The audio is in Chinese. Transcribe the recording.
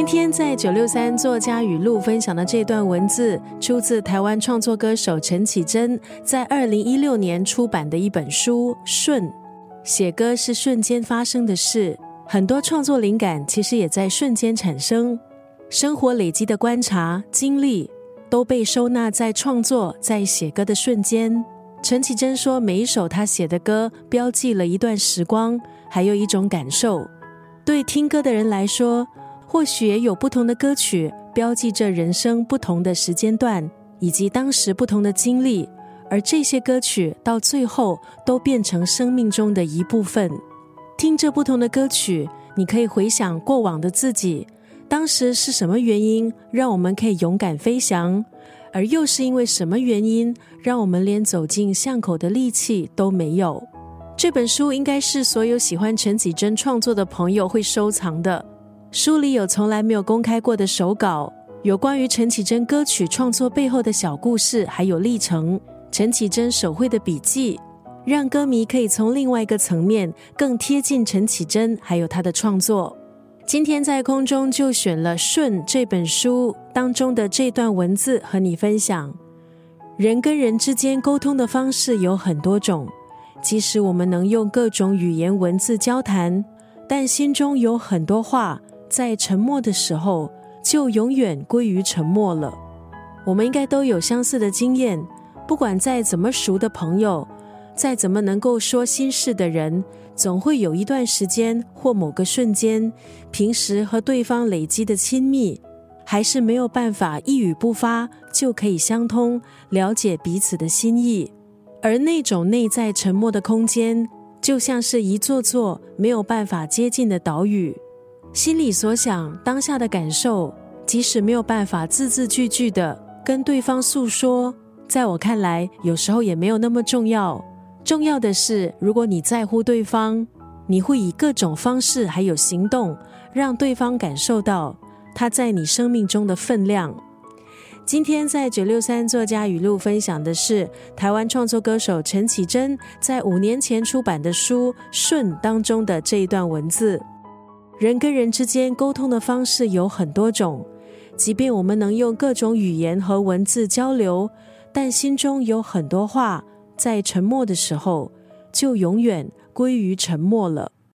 今天在九六三作家语录分享的这段文字，出自台湾创作歌手陈绮贞在二零一六年出版的一本书《瞬》。写歌是瞬间发生的事，很多创作灵感其实也在瞬间产生。生活累积的观察经历，都被收纳在创作、在写歌的瞬间。陈绮贞说，每一首她写的歌，标记了一段时光，还有一种感受。对听歌的人来说，或许也有不同的歌曲，标记着人生不同的时间段，以及当时不同的经历，而这些歌曲到最后都变成生命中的一部分。听着不同的歌曲，你可以回想过往的自己，当时是什么原因让我们可以勇敢飞翔，而又是因为什么原因让我们连走进巷口的力气都没有？这本书应该是所有喜欢陈绮贞创作的朋友会收藏的。书里有从来没有公开过的手稿，有关于陈绮贞歌曲创作背后的小故事，还有历程。陈绮贞手绘的笔记，让歌迷可以从另外一个层面更贴近陈绮贞，还有她的创作。今天在空中就选了《顺》这本书当中的这段文字和你分享：人跟人之间沟通的方式有很多种，即使我们能用各种语言文字交谈，但心中有很多话。在沉默的时候，就永远归于沉默了。我们应该都有相似的经验，不管再怎么熟的朋友，再怎么能够说心事的人，总会有一段时间或某个瞬间，平时和对方累积的亲密，还是没有办法一语不发就可以相通，了解彼此的心意。而那种内在沉默的空间，就像是一座座没有办法接近的岛屿。心里所想、当下的感受，即使没有办法字字句句的跟对方诉说，在我看来，有时候也没有那么重要。重要的是，如果你在乎对方，你会以各种方式还有行动，让对方感受到他在你生命中的分量。今天在九六三作家语录分享的是台湾创作歌手陈绮贞在五年前出版的书《顺》当中的这一段文字。人跟人之间沟通的方式有很多种，即便我们能用各种语言和文字交流，但心中有很多话，在沉默的时候就永远归于沉默了。